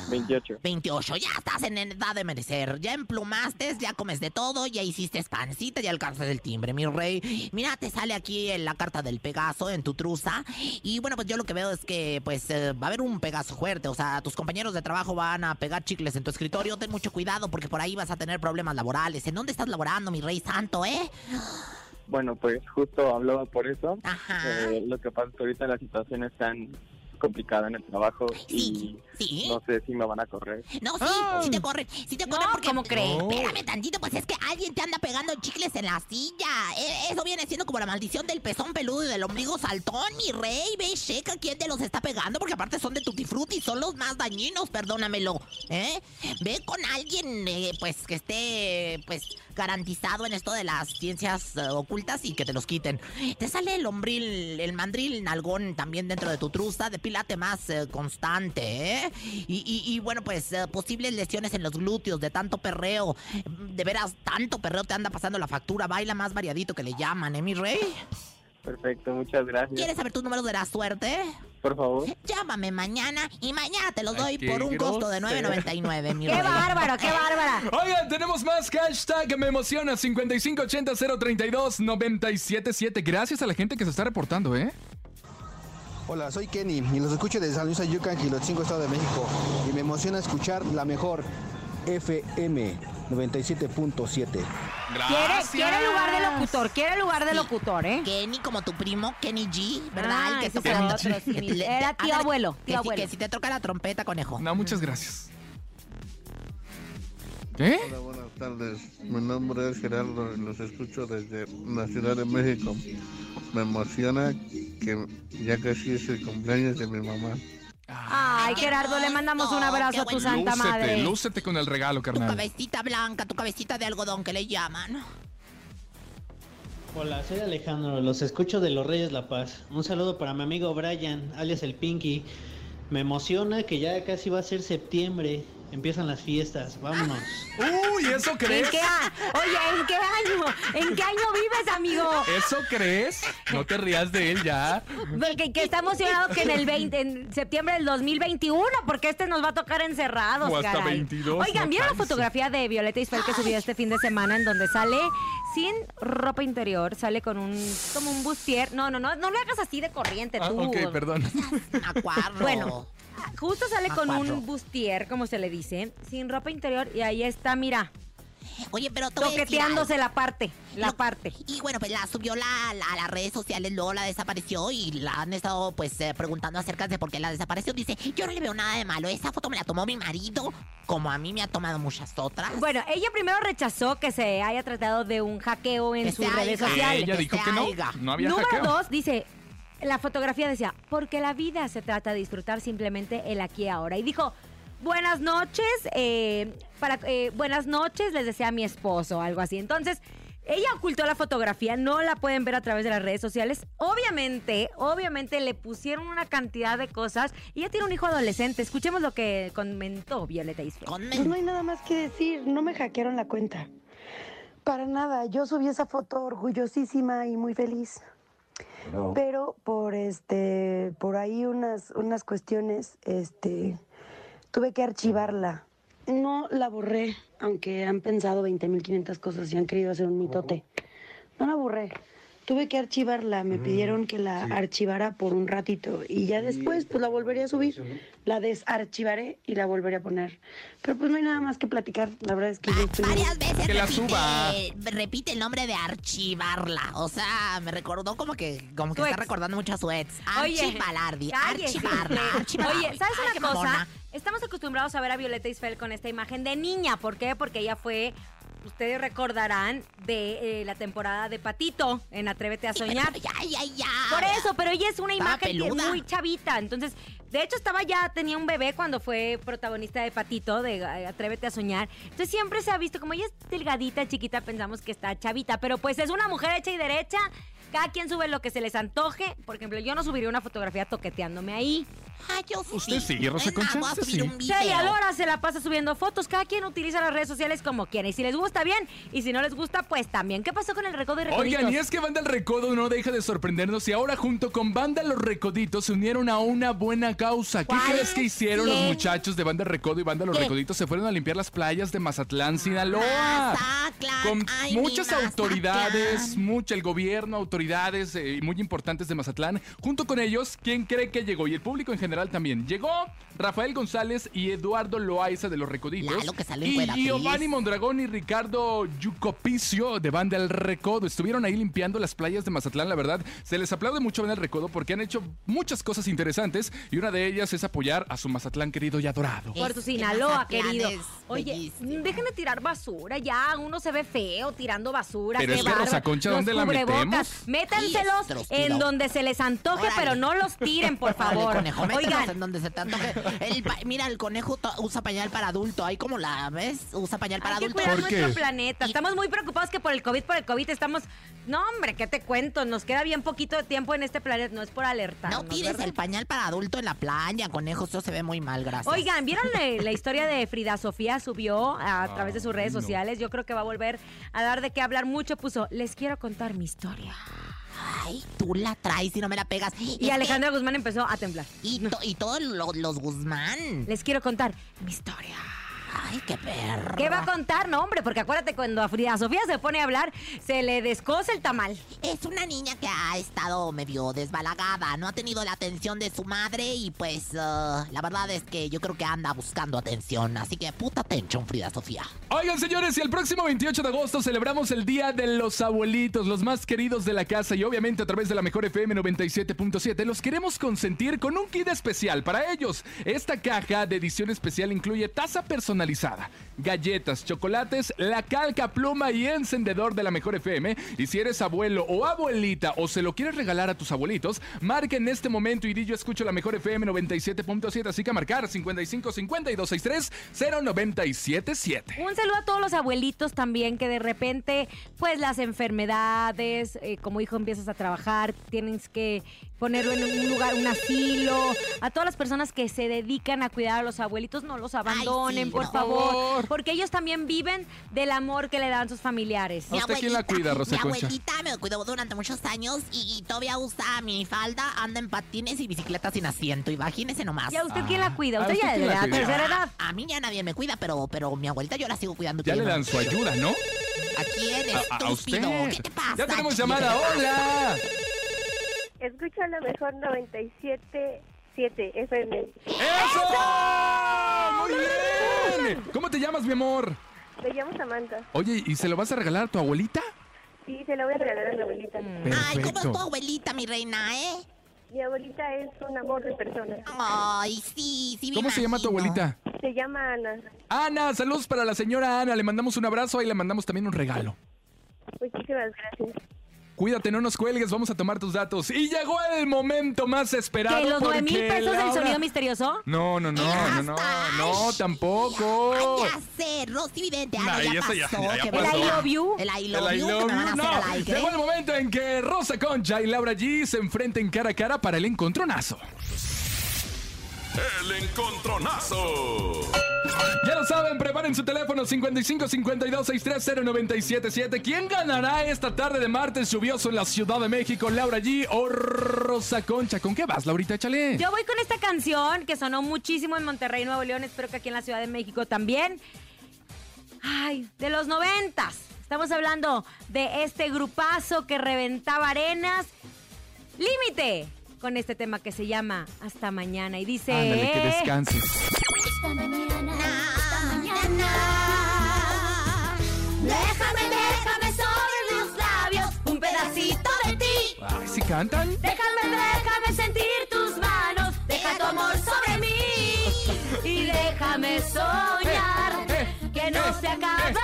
28. 28, ya estás en edad de merecer. Ya emplumaste, ya comes de todo, ya hiciste pancita, ya alcanzas el timbre, mi rey. Mira, te sale aquí en la carta del Pegaso en tu truza. Y bueno, pues yo lo que veo es que pues eh, va a haber un Pegaso fuerte. O sea, tus compañeros de trabajo van a pegar chicles en tu escritorio. Ten mucho cuidado porque por ahí vas a tener problemas laborales. ¿En dónde estás laborando, mi rey santo, eh? Bueno, pues justo hablaba por eso. Ajá. Eh, lo que pasa es que ahorita la situación es tan complicada en el trabajo y sí. no sé si me van a correr. No, sí, sí te corren, sí te corren porque... ¿cómo cree? Espérame tantito, pues es que alguien te anda pegando chicles en la silla. E- Eso viene siendo como la maldición del pezón peludo y del ombligo saltón, mi rey. Ve, checa quién te los está pegando porque aparte son de tutti frutti, son los más dañinos, perdónamelo. ¿Eh? Ve con alguien, eh, pues, que esté, pues, garantizado en esto de las ciencias eh, ocultas y que te los quiten. Te sale el hombril, el mandril nalgón también dentro de tu truza, depílate más eh, constante, ¿eh? Y, y- y, bueno, pues eh, posibles lesiones en los glúteos de tanto perreo. De veras, tanto perreo te anda pasando la factura. Baila más variadito que le llaman, ¿eh, mi rey? Perfecto, muchas gracias. ¿Quieres saber tus números de la suerte? Por favor. Llámame mañana y mañana te los doy por un costo de grosero. 9.99, mi ¡Qué rey. bárbaro, qué bárbara! Oigan, tenemos más hashtag me emociona 5580 032 977. Gracias a la gente que se está reportando, ¿eh? Hola, soy Kenny y los escucho desde San Luis Ayucan, Gilotzingo, Estado de México. Y me emociona escuchar la mejor FM 97.7. Quiere, quiere el lugar de locutor, quiere el lugar de Sí. locutor, ¿eh? Kenny, como tu primo, Kenny G, ¿verdad? Ah, El que ese toca fue la- otro, sí. que le- Era tío abuelo, que tío si- abuelo. Que si te toca la trompeta, conejo. No, muchas gracias. ¿Qué? Hola, buenas tardes. Mi nombre es Gerardo y los escucho desde la Ciudad de México. Me emociona que ya casi es el cumpleaños de mi mamá. Ay, Gerardo, le mandamos un abrazo a tu santa Lúcete, madre. lúcete con el regalo, Tu carnal. cabecita blanca, tu cabecita de algodón que le llaman. Hola, soy Alejandro, los escucho de Los Reyes La Paz. Un saludo para mi amigo Brian, alias el Pinky. Me emociona que ya casi va a ser septiembre empiezan las fiestas, vámonos. Uy, ¿eso ¿En crees? qué a- Oye, ¿en qué año? ¿En qué año vives, amigo? ¿Eso crees? No te rías de él ya. Porque que está emocionado que en el 20, en septiembre del 2021, porque este nos va a tocar encerrados, O hasta caray. 22, Oigan, no ¿vieron la fotografía de Violeta Isfel que subió este fin de semana en donde sale sin ropa interior, sale con un como un bustier? No, no, no, no le hagas así de corriente Ah, tú. ok, perdón. Acuarro. Bueno, justo sale con un bustier, como se le dice, sin ropa interior y ahí está, mira, Oye, pero toqueteándose la parte, la Lo- parte. Y bueno, pues la subió la, la- a las redes sociales, luego la desapareció y la han estado pues eh, preguntando acerca de por qué la desapareció. Dice, yo no le veo nada de malo, esa foto me la tomó mi marido, como a mí me ha tomado muchas otras. Bueno, ella primero rechazó que se haya tratado de un hackeo en Que sus redes haya. sociales. Ella dijo que no. No había Número hackeo. dos, dice, la fotografía decía, porque la vida se trata de disfrutar simplemente el aquí y ahora. Y dijo, buenas noches, eh, para, eh, buenas noches, les desea a mi esposo, algo así. Entonces, ella ocultó la fotografía, no la pueden ver a través de las redes sociales. Obviamente, obviamente le pusieron una cantidad de cosas y ella tiene un hijo adolescente. Escuchemos lo que comentó Violeta Isfel. Pues no hay nada más que decir, no me hackearon la cuenta. Para nada, yo subí esa foto orgullosísima y muy feliz. Pero por este, por ahí unas, unas cuestiones, este, tuve que archivarla. No la borré, aunque han pensado 20.500 cosas y han querido hacer un mitote. No la borré. Tuve que archivarla, me pidieron que la archivara por un ratito y ya después pues la volvería a subir. La desarchivaré y la volveré a poner. Pero pues no hay nada más que platicar, la verdad es que yo estoy... Varias veces Que la repite, suba. repite el nombre de archivarla. O sea, me recordó como que, como que está ex. recordando mucho a su ex. Archivalardi, archivarla, archivarla. Oye, ¿sabes una cosa? mamona. Estamos acostumbrados a ver a Violeta Isfel con esta imagen de niña. ¿Por qué? Porque ella fue, ustedes recordarán, de eh, la temporada de Patito en Atrévete a Soñar. Ya, ya, ya. Por eso, pero ella es una Estaba imagen peluda. muy chavita. Entonces, de hecho, estaba ya, tenía un bebé cuando fue protagonista de Patito, de eh, Atrévete a Soñar. Entonces, siempre se ha visto, como ella es delgadita, chiquita, pensamos que está chavita. Pero pues es una mujer hecha y derecha. Cada quien sube lo que se les antoje. Por ejemplo, yo no subiría una fotografía toqueteándome ahí. Ah, yo sí. Usted sí, Rosa Concha, a usted sí. un video. Celia Lora se la pasa subiendo fotos. Cada quien utiliza las redes sociales como quiere. Y si les gusta, bien. Y si no les gusta, pues también. ¿Qué pasó con el recodo y recoditos? Oigan, y es que Banda El Recodo no deja de sorprendernos y ahora junto con Banda Los Recoditos se unieron a una buena causa. ¿Qué crees que hicieron los muchachos de Banda Recodo y Banda Los. Recoditos? Se fueron a limpiar las playas de Mazatlán, Sinaloa. Mazatlán, Con muchas autoridades, mucho el gobierno, autoridades eh, muy importantes de Mazatlán. Junto con ellos, ¿quién cree que llegó? Y el público en general también. Llegó Rafael González y Eduardo Loaiza de Los Recoditos. Lalo, que sale en y. Giovanni Mondragón y Ricardo Yucopicio de Banda El Recodo. Estuvieron ahí limpiando las playas de Mazatlán, la verdad. Se les aplaude mucho Banda El Recodo porque han hecho muchas cosas interesantes y una de ellas es apoyar a su Mazatlán querido y adorado. Por tu que Sinaloa, querido. Oye, bellísimo. dejen de tirar basura ya. Uno se ve feo tirando basura. Pero qué es que. Rosa Concha, Los ¿dónde la metemos? Métanselos Diestros, en donde se les antoje, Órale. pero no los tiren, por Órale, favor. conejo, mételos Oigan, en donde se te antoje. El mira, el conejo usa pañal para adulto. Ahí como la ves, usa pañal para hay que adulto. cuidar ¿Por qué? nuestro planeta. Estamos muy preocupados que por el COVID, por el COVID estamos... No, hombre, ¿qué te cuento? Nos queda bien poquito de tiempo en este planeta. No es por alertar. No tires el pañal para adulto en la playa, conejo. Eso se ve muy mal, gracias. Oigan, ¿vieron la, la historia de Frida Sofía? Subió a, través de sus redes no. sociales. Yo creo que va a volver a dar de qué hablar mucho. Puso, les quiero contar mi historia. Ay, tú la traes y no me la pegas. Y Alejandra Guzmán empezó a temblar. Y, to- y todos lo- los Guzmán. Les quiero contar mi historia. Ay, qué perro. ¿Qué va a contar? No, hombre, porque acuérdate, cuando a Frida Sofía se pone a hablar, se le descoce el tamal. Es una niña que ha estado medio desbalagada, no ha tenido la atención de su madre y pues ah, la verdad es que yo creo que anda buscando atención, así que puta atención Frida Sofía. Oigan, señores, y el próximo 28 de agosto celebramos el Día de los Abuelitos, los más queridos de la casa, y obviamente a través de la mejor FM 97.7 los queremos consentir con un kit especial para ellos. Esta caja de edición especial incluye taza galletas, chocolates, la calca, pluma y encendedor de la mejor FM. Y si eres abuelo o abuelita o se lo quieres regalar a tus abuelitos, marca en este momento y di yo escucho la mejor FM 97.7, así que marcar 55 52 63 0977. Un saludo a todos los abuelitos también que de repente, pues las enfermedades, eh, como hijo empiezas a trabajar, tienes que ponerlo en un lugar, un asilo. A todas las personas que se dedican a cuidar a los abuelitos, no los abandonen, sí, por no. favor. Porque ellos también viven del amor que le dan sus familiares. ¿A usted quién la cuida, Rosa Mi Concha? abuelita me cuidó durante muchos años y, y todavía usa minifalda, anda en patines y bicicleta sin asiento. Imagínese nomás. ¿Y a usted quién la cuida? ¿a Usted usted ya de la tercera edad. A mí ya nadie me cuida, pero, pero mi abuelita yo la sigo cuidando. Ya le dan su ayuda, ¿no? ¿A quién, A, a- a estúpido? usted. ¿Qué te pasa? Ya tenemos chico? llamada. ¡Hola! Escucha la mejor 97.7 FM. ¡Eso! ¡Muy bien! ¿Cómo te llamas, mi amor? Me llamo Samantha. Oye, ¿y se lo vas a regalar a tu abuelita? Sí, se la voy a regalar a mi abuelita. Ay, ¿cómo es tu abuelita, mi reina, eh? Mi abuelita es un amor de persona. Ay, sí, sí, me ¿Cómo se llama tu abuelita? Se llama Ana. Ana, saludos para la señora Ana. Le mandamos un abrazo y le mandamos también un regalo. Muchísimas gracias. Cuídate, no nos cuelgues, vamos a tomar tus datos. Y llegó el momento más esperado. ¿Que los nueve mil porque pesos del sonido misterioso? No, no, no, no, no, no, tampoco. Ya sé, Rosy Vidente, Nah, algo ya ya- pasó. ya- ya que pasó. me- El I love you. El I El love I you, no. Llegó el momento en que Rosa Concha y Laura G se enfrenten cara a cara para el encontronazo. El encontronazo. Ya lo saben, preparen su teléfono 55 52 630 977. ¿Quién ganará esta tarde de martes lluvioso en la Ciudad de México? ¿Laura G o Rosa Concha? ¿Con qué vas, Laurita? Échale. Yo voy con esta canción que sonó muchísimo en Monterrey, Nuevo León. Espero que aquí en la Ciudad de México también. Ay, de los noventas. Estamos hablando de este grupazo que reventaba arenas. Límite con este tema que se llama Hasta Mañana. Y dice... Ándale, que descanses. Déjame, déjame sobre los labios un pedacito de ti. Ay, ¿sí cantan? Déjame, déjame sentir tus manos. Deja tu amor sobre mí. Y déjame soñar que no se acabará.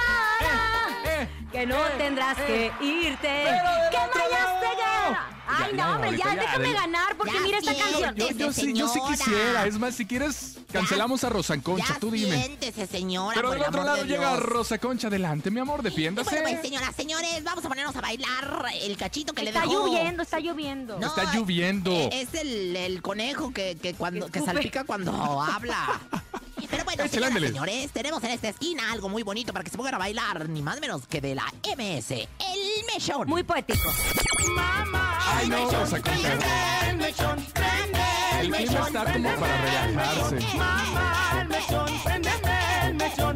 Que no tendrás que irte. Que de guerra. Ay, Ya, ya, no, hombre, ya, déjame ganar porque Ya mira esta canción. Yo, yo sí, yo sí quisiera. Es más, si quieres, cancelamos a Rosa Concha. Ya Tú dime. siéntese, señora, Pero por del el otro amor lado de llega. Rosa Concha. Adelante, mi amor, Bueno, defiéndase. pues, señoras, señores, vamos a ponernos a bailar el cachito que le Está dejó. lloviendo, está lloviendo. No, Está lloviendo. eh, Es el, el conejo que, que cuando que salpica cuando habla. Pero bueno, Échale, señoras, señores, tenemos en esta esquina algo muy bonito para que se pongan a bailar, ni más ni menos que de la MS, el mechón. Muy poético. Ay, no, Rosa Concha. El mechón, prende El clima está como para relajarse. el mechón, préndeme el mechón,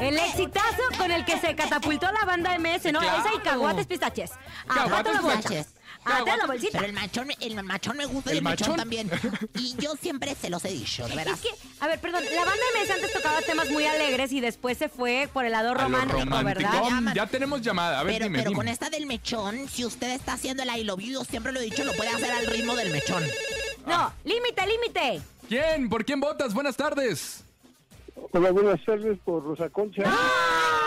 El exitazo con el que se catapultó la banda MS, ¿no? Claro. Esa y caguates pistaches. Caguates pistaches. Ajate la bolsita. Pero el machón, el machón me gusta y ¿El machón? también. Y yo siempre se los he dicho, de veras. Es que, a ver, perdón, la banda MS antes tocaba temas muy alegres y después se fue por el lado romántico, romántico. ¿verdad? Ya tenemos llamada. A ver, Pero, dime, pero dime. con esta del mechón, si usted está haciendo el I love you, yo siempre lo he dicho, lo puede hacer al ritmo del mechón. No, límite, límite. ¿Quién? ¿Por quién votas? Buenas tardes. Hola, buenas tardes por Rosa Concha. Ah,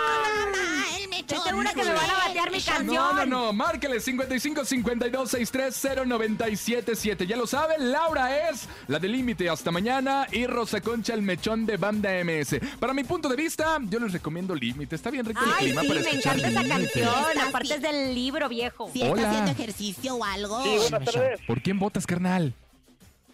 Estoy segura que me van a batear mi canción. No, no, no. Márquele 55 52 630 977. Ya lo saben, Laura es la de límite hasta mañana y Rosa Concha el mechón de banda MS. Para mi punto de vista, yo les recomiendo límite. Está bien rico el Ay, clima sí, para me escuchar encanta esa Límite. canción. Aparte es del libro viejo. Si está Hola. haciendo ejercicio o algo. Sí, buenas tardes. ¿Por quién votas, carnal?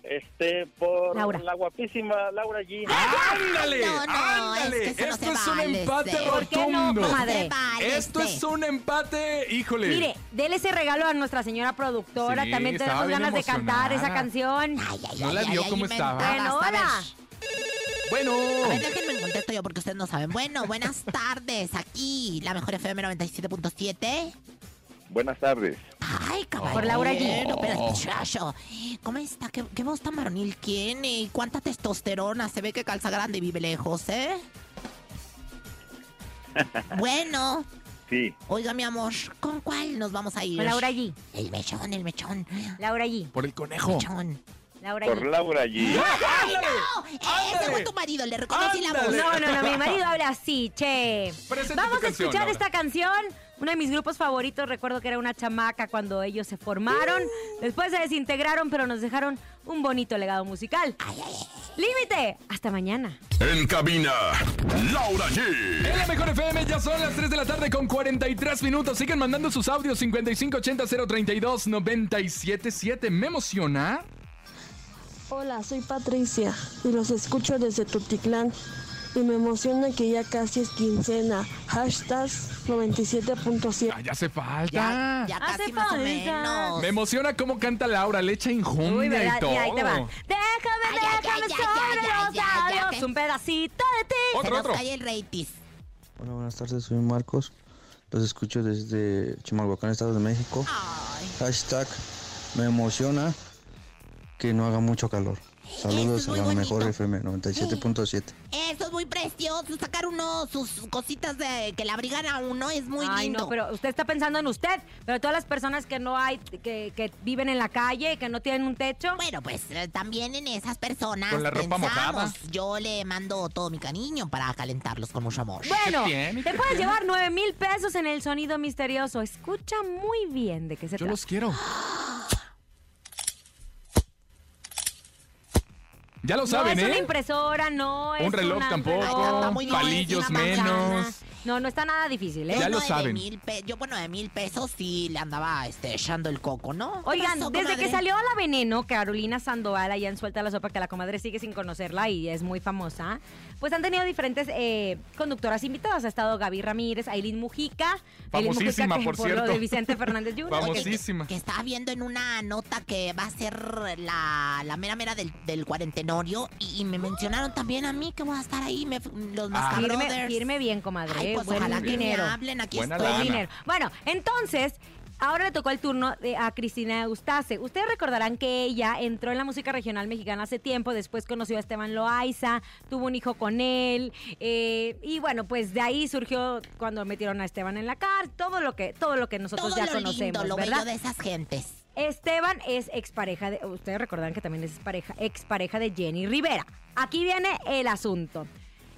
Este, por Laura. la guapísima Laura G. ¡Ándale! No, no, ¡Ándale! es que eso no Esto se es un vale, empate este. ¿Por qué no, rotundo. vale, Esto este. es un empate, híjole. Mire, dele ese regalo a nuestra señora productora. Sí, También tenemos ganas de cantar esa emocionada. canción. Ay, ay, ¿No ay, la vio cómo estaba? Bueno, a ver. hola. Bueno. A ver, déjenme en contexto yo porque ustedes no saben. Bueno, buenas tardes. Aquí, la mejor FM 97.7. Buenas tardes. Ay, caballero. Por Laura G. Pero, muchacho, ¿cómo está? ¿Qué, qué voz tan varonil tiene? ¿Cuánta testosterona? Se ve que calza grande y vive lejos, ¿eh? bueno, Sí, oiga, mi amor, ¿con cuál nos vamos a ir? Con Laura G. El mechón, el mechón. Laura G. Por el conejo. Mechón. Laura por G. Laura G. ¡Ay, no! Ese Ándale. fue tu marido, le reconocí la voz. No, no, no, mi marido habla así, che. Presente Vamos a canción, escuchar Laura. esta canción Uno de mis grupos favoritos, recuerdo que era una chamaca cuando ellos se formaron. Después se desintegraron, pero nos dejaron un bonito legado musical. Límite. Hasta mañana. En cabina, Laura G. En la mejor FM ya son las 3 de la tarde con 43 minutos. Siguen mandando sus audios 5580 032 977. Me emociona. Hola, soy Patricia y los escucho desde Tuticlán. Y me emociona que ya casi es quincena. Hashtag 97.7. Ya hace falta. Ya, ya Hace o falta. menos. Me emociona cómo canta Laura, le echa Uy, injundia y todo. Mira, ahí te va. Déjame, ay, déjame ay, ay, los un pedacito de ti. Se Otro, nos otro. cae el reitis. Hola, buenas tardes, soy Marcos. Los escucho desde Chimalhuacán, Estado de México. Hashtag me emociona que no haga mucho calor. Saludos a la muy mejor bonito. FM 97.7. Eso es muy precioso. Sacar uno sus cositas de, que le abrigan a uno es muy Ay, lindo. no, pero usted está pensando en usted, pero todas las personas que no hay, que, que viven en la calle, que no tienen un techo. Bueno, pues eh, también en esas personas Con la ropa mojada. Yo le mando todo mi cariño para calentarlos con mucho amor. Bueno, tiene? te ¿Qué puedes tiene? llevar 9 mil pesos en el sonido misterioso. Escucha muy bien de qué se Yo trata. los quiero. Ya lo saben, no es ¿eh? una impresora, no es Un reloj una- tampoco, está muy difícil, palillos una manzana. menos. No, no está nada difícil, ¿eh? Ya Yo lo saben. yo por 9 mil pesos sí le andaba este, echando el coco, ¿no? ¿Qué Oigan, pasó, desde que salió La Veneno, Carolina Sandoval, allá en Suelta la Sopa, que la comadre sigue sin conocerla y es muy famosa, pues han tenido diferentes eh, conductoras invitadas. Ha estado Gaby Ramírez, Aileen Mujica. Aileen Mujica, Famosísima, que por lo cierto. de Vicente Fernández Jr. Famosísima. Que, que estaba viendo en una nota que va a ser la, la mera mera del, del cuarentenorio y, y me mencionaron también a mí que voy a estar ahí, me- los Ah. Masca Firme, firme bien, comadre. Ay, eh, pues buen ojalá que me dinero. hablen, aquí Buena estoy. dinero. Bueno, entonces, ahora le tocó el turno de- a Cristina Eustace. Ustedes recordarán que ella entró en la música regional mexicana hace tiempo, después conoció a Esteban Loaiza, tuvo un hijo con él, eh, y bueno, pues de ahí surgió cuando metieron a Esteban en la cárcel, todo lo que, todo lo que nosotros Todo ya lo conocemos, lindo, lo ¿verdad? bello de esas gentes. Esteban es expareja de. Ustedes recordarán que también es pareja, expareja de Jenny Rivera. Aquí viene el asunto.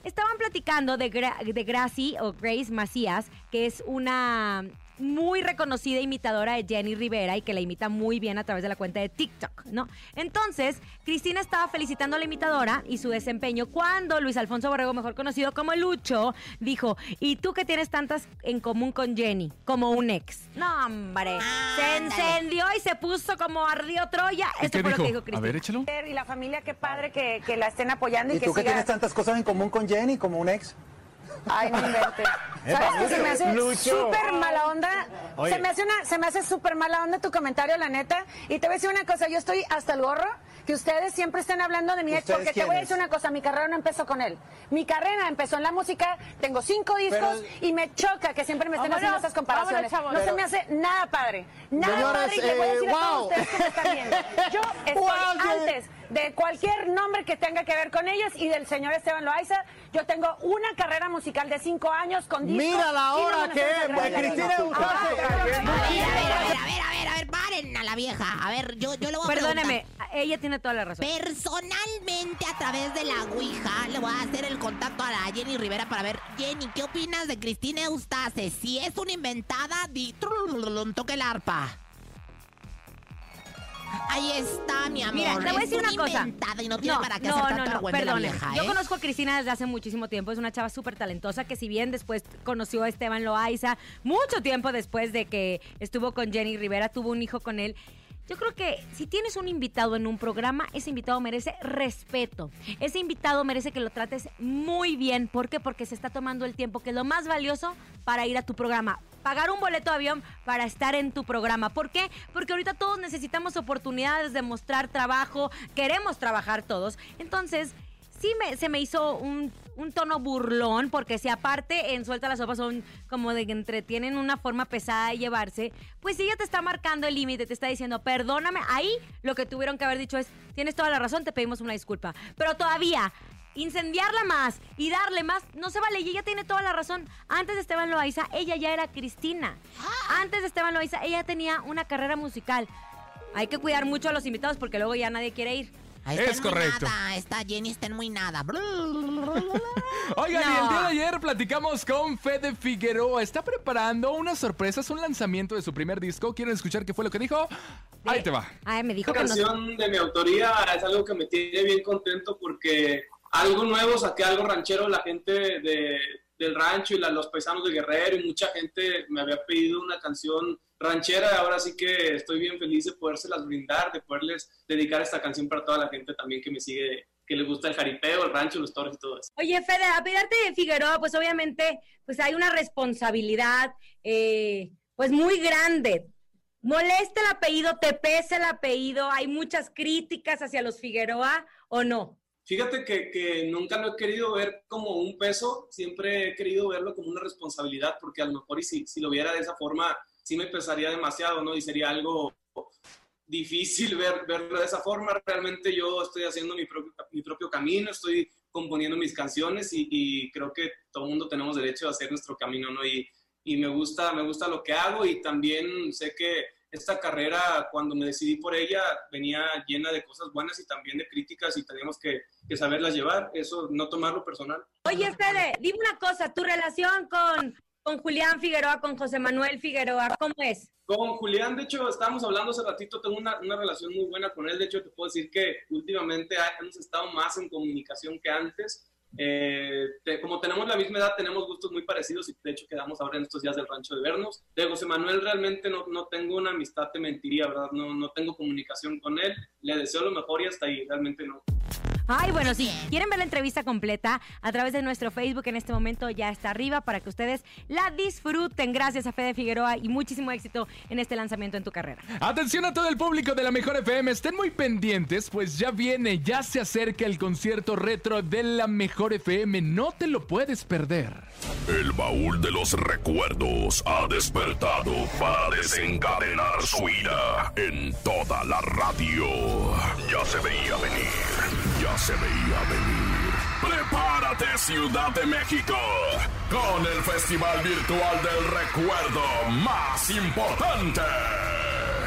Estaban platicando de, Gra- de Gracie o Grace Macías, que es una muy reconocida imitadora de Jenny Rivera y que la imita muy bien a través de la cuenta de TikTok, ¿no? Entonces, Cristina estaba felicitando a la imitadora y su desempeño cuando Luis Alfonso Borrego, mejor conocido como Lucho, dijo, ¿y tú qué tienes tantas en común con Jenny? Como un ex. No, hombre. Se encendió y se puso como ardió Troya. ¿Y Esto qué fue lo que dijo? dijo A Cristina. ver, échalo. Y la familia, qué padre que, que la estén apoyando y, ¿Y que tú que siga... tienes tantas cosas en común con Jenny como un ex? Ay, no inventes. ¿Sabes qué se me hace súper mala onda? Oye. Se me hace una, se me hace súper mala onda tu comentario, la neta. Y te voy a decir una cosa, yo estoy hasta el gorro que ustedes siempre estén hablando de mi ex, ¿Ustedes porque te voy a decir una cosa, mi carrera no empezó con él. Mi carrera empezó en la música, tengo cinco discos y me choca que siempre me estén haciendo esas comparaciones. vámonos, chavos. no se me hace nada padre. Nada Señores, padre y le voy a decir eh, a todos wow. ustedes que me están viendo. Yo estoy Wow, que- antes de cualquier nombre que tenga que ver con ellos y del señor Esteban Loaiza. Yo tengo una carrera musical de cinco años con discos. Mira la hora que es, pues, Cristina la Eustace. Ah, A ver, a ver, a ver, a ver, a ver, a ver, paren a la vieja. A ver, yo, yo le voy a Perdóneme, preguntar. ella tiene toda la razón. Personalmente, a través de la Ouija, le voy a hacer el contacto a la Jenny Rivera para ver, Jenny, ¿qué opinas de Cristina Eustace? Si es una inventada, di... toque el arpa. Ahí está, mi amor. Mira, te voy a decir una cosa. y no tiene para qué no, hacer no, no, Yo ¿eh? conozco a Cristina desde hace muchísimo tiempo. Es una chava súper talentosa que si bien después conoció a Esteban Loaiza, mucho tiempo después de que estuvo con Jenny Rivera, tuvo un hijo con él. Yo creo que si tienes un invitado en un programa, ese invitado merece respeto. Ese invitado merece que lo trates muy bien. ¿Por qué? Porque se está tomando el tiempo, que es lo más valioso para ir a tu programa. Pagar un boleto de avión para estar en tu programa. ¿Por qué? Porque ahorita todos necesitamos oportunidades de mostrar trabajo, queremos trabajar todos. Entonces, sí me, se me hizo un, un tono burlón, porque si aparte en Suelta la Sopa son como de que entretienen una forma pesada de llevarse, pues si ella te está marcando el límite, te está diciendo, perdóname, ahí lo que tuvieron que haber dicho es, tienes toda la razón, te pedimos una disculpa. Pero todavía, incendiarla más y darle más, no se vale, y ella tiene toda la razón. Antes de Esteban Loaiza, ella ya era Cristina. Antes de Esteban Loaiza, ella tenía una carrera musical. Hay que cuidar mucho a los invitados porque luego ya nadie quiere ir. Está Es correcto. Nada. Esta Jenny está en muy nada. Oigan, y el día de ayer platicamos con Fede Figueroa. Está preparando una sorpresa, es un lanzamiento de su primer disco. ¿Quieren escuchar qué fue lo que dijo? Ahí te va. Ay, me dijo Esta que no. canción de mi autoría es algo que me tiene bien contento porque algo nuevo, saqué algo ranchero, la gente de, del rancho y la- los paisanos de Guerrero y mucha gente me había pedido una canción ranchera ahora sí que estoy bien feliz de podérselas brindar, de poderles dedicar esta canción para toda la gente también que me sigue, que le gusta el jaripeo, el rancho, los toros y todo eso. Oye, Fede, a de Figueroa, pues obviamente, pues hay una responsabilidad, eh, pues muy grande. ¿Molesta el apellido? ¿Te pesa el apellido? ¿Hay muchas críticas hacia los Figueroa o no? Fíjate que, que nunca lo he querido ver como un peso, siempre he querido verlo como una responsabilidad, porque a lo mejor y si, si lo viera de esa forma, sí me pesaría demasiado, ¿no? Y sería algo difícil ver, verlo de esa forma. Realmente yo estoy haciendo mi propio, mi propio camino, estoy componiendo mis canciones y, y creo que todo el mundo tenemos derecho a hacer nuestro camino, ¿no? Y, y me, gusta, me gusta lo que hago y también sé que esta carrera, cuando me decidí por ella, venía llena de cosas buenas y también de críticas y teníamos que, que saberlas llevar, eso no tomarlo personal. Oye, Fede, dime una cosa, tu relación con, con Julián Figueroa, con José Manuel Figueroa, ¿cómo es? Con Julián, de hecho, estábamos hablando hace ratito, tengo una, una relación muy buena con él. De hecho, te puedo decir que últimamente hemos estado más en comunicación que antes. Eh, te- como tenemos la misma edad, tenemos gustos muy parecidos y de hecho quedamos ahora en estos días del rancho de vernos. De José Manuel realmente no, no tengo una amistad, te mentiría, ¿verdad? No, no tengo comunicación con él. Le deseo lo mejor y hasta ahí, realmente no. Ay, bueno, si quieren ver la entrevista completa a través de nuestro Facebook, en este momento ya está arriba para que ustedes la disfruten. Gracias a Fede Figueroa y muchísimo éxito en este lanzamiento en tu carrera. Atención a todo el público de la Mejor FM, estén muy pendientes, pues ya viene, ya se acerca el concierto retro de la Mejor FM, no te lo puedes perder. El baúl de los recuerdos ha despertado para desencadenar su ira en toda la radio. Ya se veía venir, se veía venir. Prepárate Ciudad de México con el Festival Virtual del Recuerdo más importante.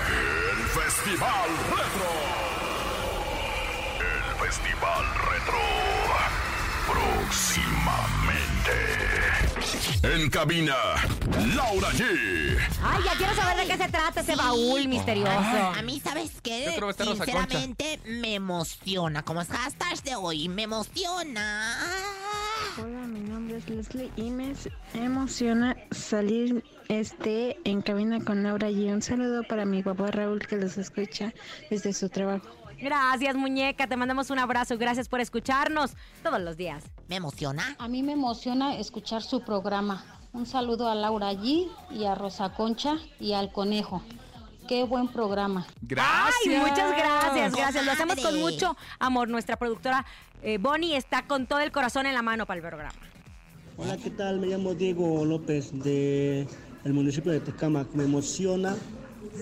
El Festival Retro. El Festival Retro. Próximamente. En cabina, Laura G. Ay, ya qué se trata ese baúl misterioso. A mí, ¿sabes qué? Sinceramente, me emociona. Como es hashtag de hoy, me emociona. Hola, mi nombre es Leslie y me emociona salir este en cabina con Laura y un saludo para mi papá Raúl que los escucha desde su trabajo. Gracias, muñeca. Te mandamos un abrazo. Gracias por escucharnos todos los días. ¿Me emociona? A mí me emociona escuchar su programa. Un saludo a Laura G y a Rosa Concha y al Conejo. Qué buen programa. Gracias. Ay, muchas gracias, gracias. Lo hacemos con mucho amor. Nuestra productora eh, Bonnie está con todo el corazón en la mano para el programa. Hola, ¿qué tal? Me llamo Diego López de el municipio de Tecámac. Me emociona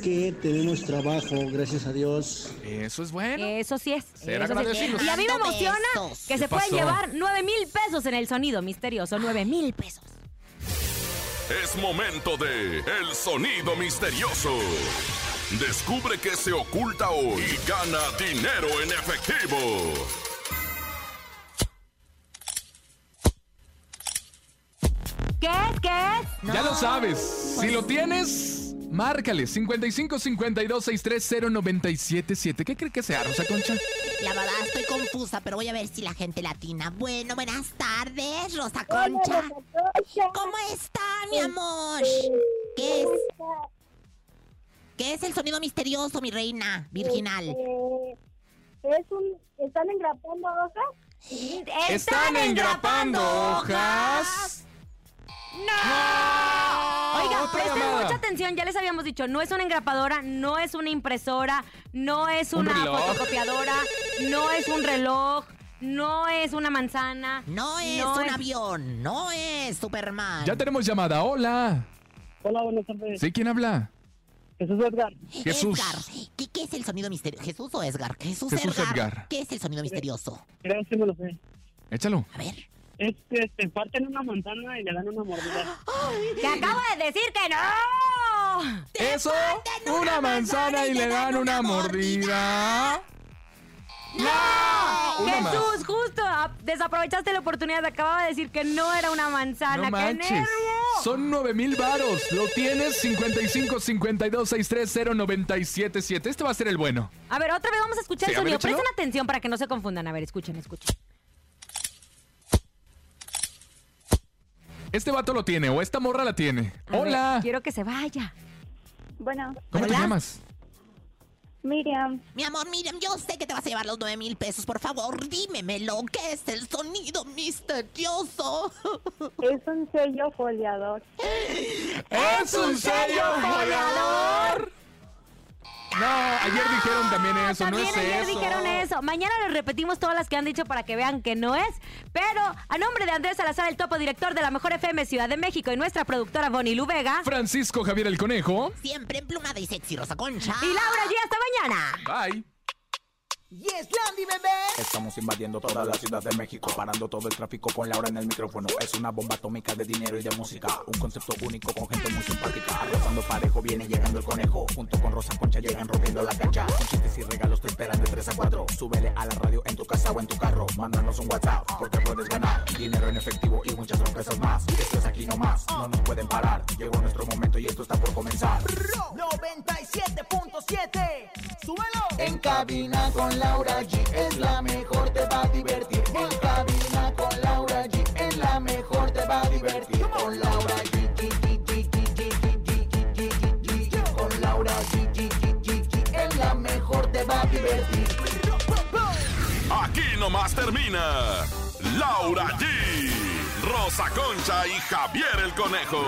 que tenemos trabajo, gracias a Dios. Eso es bueno. Eso sí es. Ser eso sí. Y a mí me emociona que ¿Qué se pueden llevar 9 mil pesos en el sonido misterioso. 9 mil pesos. Es momento de El Sonido Misterioso. Descubre qué se oculta hoy y gana dinero en efectivo. ¿Qué es? ¿Qué es? Ya lo sabes. Si lo tienes, márcale 55 52 630 977. ¿Qué cree que sea, Rosa Concha? La verdad estoy confusa, pero voy a ver si la gente latina. Bueno, buenas tardes, Rosa Concha. ¿Cómo está, mi amor? ¿Qué es? ¿Qué es el sonido misterioso, mi reina virginal? Eh, es un, ¿Están engrapando hojas? Están engrapando hojas. ¡No! Oiga, presten llamada. mucha atención, ya les habíamos dicho, no es una engrapadora, no es una impresora, no es Un una reloj. fotocopiadora, no es un reloj, no es una manzana. No es un avión, no es Superman. Ya tenemos llamada. Hola. Hola, buenas tardes. ¿Sí? ¿Quién habla? Jesús Edgar. Jesús. Edgar, ¿qué, qué es el sonido misterioso? ¿Jesús o Edgar? Jesús, Jesús Edgar. Edgar. ¿Qué es el sonido misterioso? Creo que me lo sé. Échalo. A ver. Es que te parten una manzana y le dan una mordida. ¡Te acabo de decir que no! Eso, una manzana y le dan una mordida. ¡No! Una más. Jesús, justo desaprovechaste la oportunidad. Acababa de decir que no era una manzana. No ¡Qué nervio! Son 9 mil varos. Lo tienes 55 52 630 977. Este va a ser el bueno. A ver, otra vez vamos a escuchar Sí, el sonido. Presten atención para que no se confundan. A ver, escuchen, escuchen. Este vato lo tiene o esta morra la tiene. A ver, Hola. quiero que se vaya. Bueno, ¿Cómo te llamas? Miriam, Mi amor, Miriam, yo sé que te vas a llevar los 9 mil pesos. Por favor, dímemelo. ¿Qué es el sonido misterioso? es un sello foliador. ¡Es un sello foliador! No, ayer dijeron también eso, no es ayer eso. dijeron eso. Mañana les repetimos todas las que han dicho para que vean que no es. Pero a nombre de Andrés Salazar, el topo director de la Mejor FM Ciudad de México y nuestra productora Bonnie Luvega. Francisco Javier el Conejo. Siempre emplumada y sexy, Rosa Concha. Y Laura G. Hasta mañana. Bye. Yes, Landy, bebé. Estamos invadiendo toda la Ciudad de México, parando todo el tráfico con Laura en el micrófono. Es una bomba atómica de dinero y de música, un concepto único con gente muy simpática. Arrasando parejo viene llegando el conejo, junto con Rosa Concha llegan rompiendo la cancha. Con chistes y regalos te esperan de 3 a 4. Súbele a la radio en tu casa o en tu carro, mándanos un WhatsApp porque puedes ganar dinero en efectivo y muchas sorpresas más. Esto es aquí nomás, no nos pueden parar. Llegó nuestro momento y esto está por comenzar. 97.7. Súbelo. En cabina con Laura G es la mejor, te va a divertir. En cabina con Laura G es la mejor, te va a divertir. Con Laura G, G, G, G, G, con Laura G, G, G, G, es la mejor, te va a divertir. Aquí nomás termina Laura G, Rosa Concha y Javier el Conejo.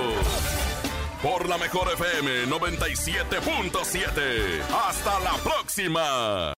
Por la mejor FM 97.7. Hasta la próxima.